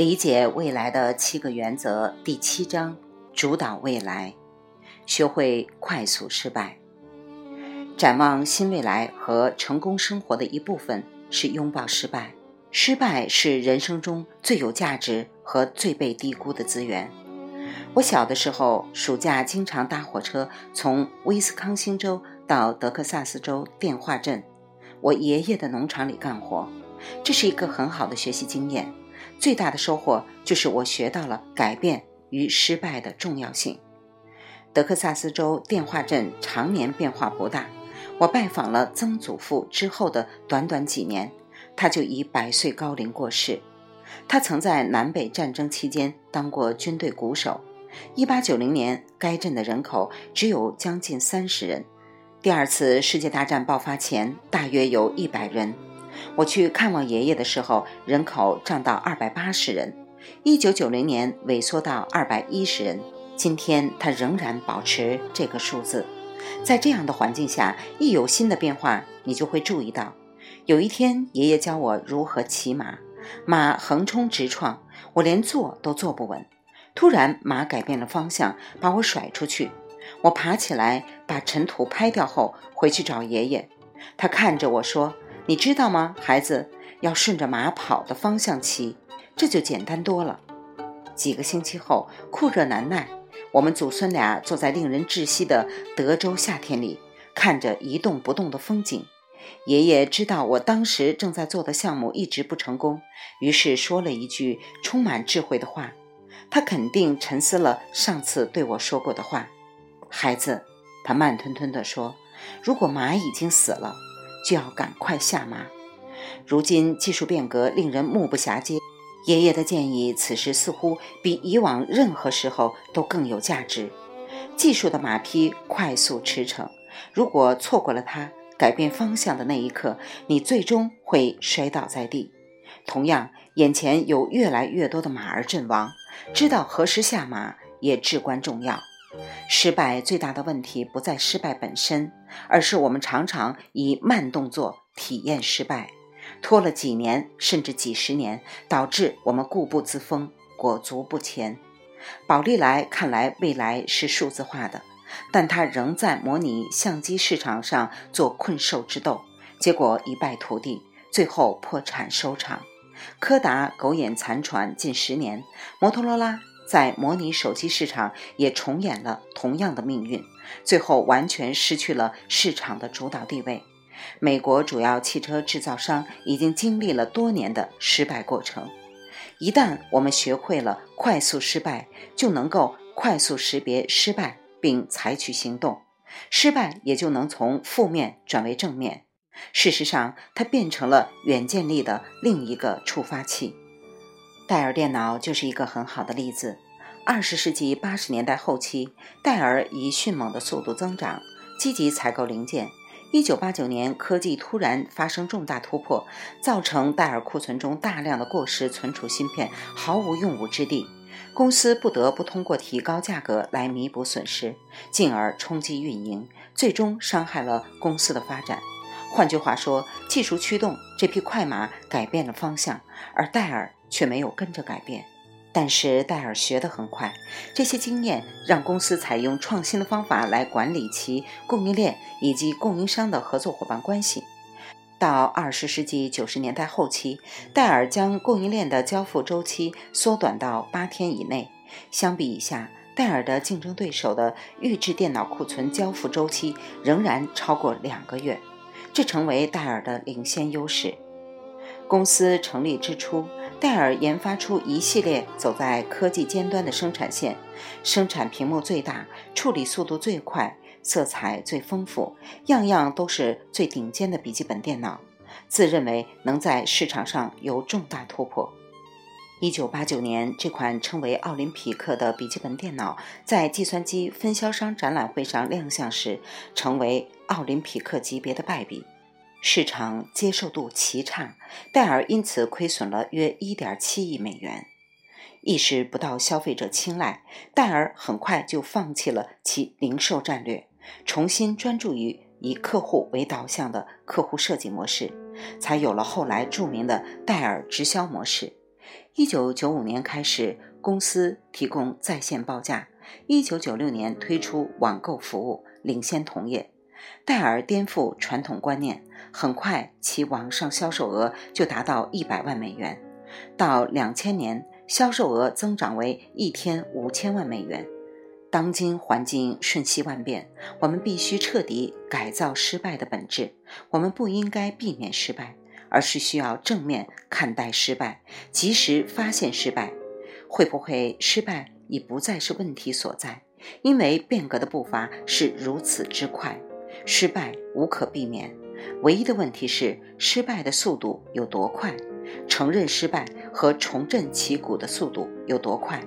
理解未来的七个原则第七章：主导未来，学会快速失败。展望新未来和成功生活的一部分是拥抱失败。失败是人生中最有价值和最被低估的资源。我小的时候，暑假经常搭火车从威斯康星州到德克萨斯州电话镇，我爷爷的农场里干活。这是一个很好的学习经验。最大的收获就是我学到了改变与失败的重要性。德克萨斯州电话镇常年变化不大。我拜访了曾祖父之后的短短几年，他就以百岁高龄过世。他曾在南北战争期间当过军队鼓手。1890年，该镇的人口只有将近三十人。第二次世界大战爆发前，大约有一百人。我去看望爷爷的时候，人口涨到二百八十人。一九九零年萎缩到二百一十人，今天他仍然保持这个数字。在这样的环境下，一有新的变化，你就会注意到。有一天，爷爷教我如何骑马，马横冲直撞，我连坐都坐不稳。突然，马改变了方向，把我甩出去。我爬起来，把尘土拍掉后，回去找爷爷。他看着我说。你知道吗，孩子？要顺着马跑的方向骑，这就简单多了。几个星期后，酷热难耐，我们祖孙俩坐在令人窒息的德州夏天里，看着一动不动的风景。爷爷知道我当时正在做的项目一直不成功，于是说了一句充满智慧的话。他肯定沉思了上次对我说过的话。孩子，他慢吞吞地说：“如果马已经死了。”就要赶快下马。如今技术变革令人目不暇接，爷爷的建议此时似乎比以往任何时候都更有价值。技术的马匹快速驰骋，如果错过了它改变方向的那一刻，你最终会摔倒在地。同样，眼前有越来越多的马儿阵亡，知道何时下马也至关重要。失败最大的问题不在失败本身，而是我们常常以慢动作体验失败，拖了几年甚至几十年，导致我们固步自封、裹足不前。宝利来看来未来是数字化的，但他仍在模拟相机市场上做困兽之斗，结果一败涂地，最后破产收场。柯达苟延残喘近十年，摩托罗拉。在模拟手机市场也重演了同样的命运，最后完全失去了市场的主导地位。美国主要汽车制造商已经经历了多年的失败过程。一旦我们学会了快速失败，就能够快速识别失败并采取行动，失败也就能从负面转为正面。事实上，它变成了远见力的另一个触发器。戴尔电脑就是一个很好的例子。二十世纪八十年代后期，戴尔以迅猛的速度增长，积极采购零件。一九八九年，科技突然发生重大突破，造成戴尔库存中大量的过时存储芯片毫无用武之地。公司不得不通过提高价格来弥补损失，进而冲击运营，最终伤害了公司的发展。换句话说，技术驱动这匹快马改变了方向，而戴尔。却没有跟着改变，但是戴尔学得很快，这些经验让公司采用创新的方法来管理其供应链以及供应商的合作伙伴关系。到二十世纪九十年代后期，戴尔将供应链的交付周期缩短到八天以内。相比以下，戴尔的竞争对手的预制电脑库存交付周期仍然超过两个月，这成为戴尔的领先优势。公司成立之初。戴尔研发出一系列走在科技尖端的生产线，生产屏幕最大、处理速度最快、色彩最丰富，样样都是最顶尖的笔记本电脑，自认为能在市场上有重大突破。一九八九年，这款称为奥林匹克的笔记本电脑在计算机分销商展览会上亮相时，成为奥林匹克级别的败笔。市场接受度奇差，戴尔因此亏损了约1.7亿美元。意识不到消费者青睐，戴尔很快就放弃了其零售战略，重新专注于以客户为导向的客户设计模式，才有了后来著名的戴尔直销模式。一九九五年开始，公司提供在线报价。一九九六年推出网购服务，领先同业。戴尔颠覆传统观念，很快其网上销售额就达到一百万美元。到两千年，销售额增长为一天五千万美元。当今环境瞬息万变，我们必须彻底改造失败的本质。我们不应该避免失败，而是需要正面看待失败，及时发现失败。会不会失败已不再是问题所在，因为变革的步伐是如此之快，失败无可避免。唯一的问题是失败的速度有多快，承认失败和重振旗鼓的速度有多快。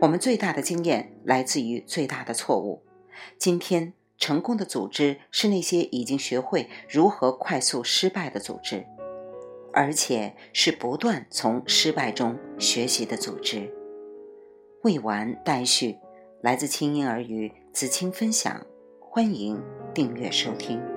我们最大的经验来自于最大的错误。今天成功的组织是那些已经学会如何快速失败的组织，而且是不断从失败中学习的组织。未完待续，来自清音儿语子清分享，欢迎订阅收听。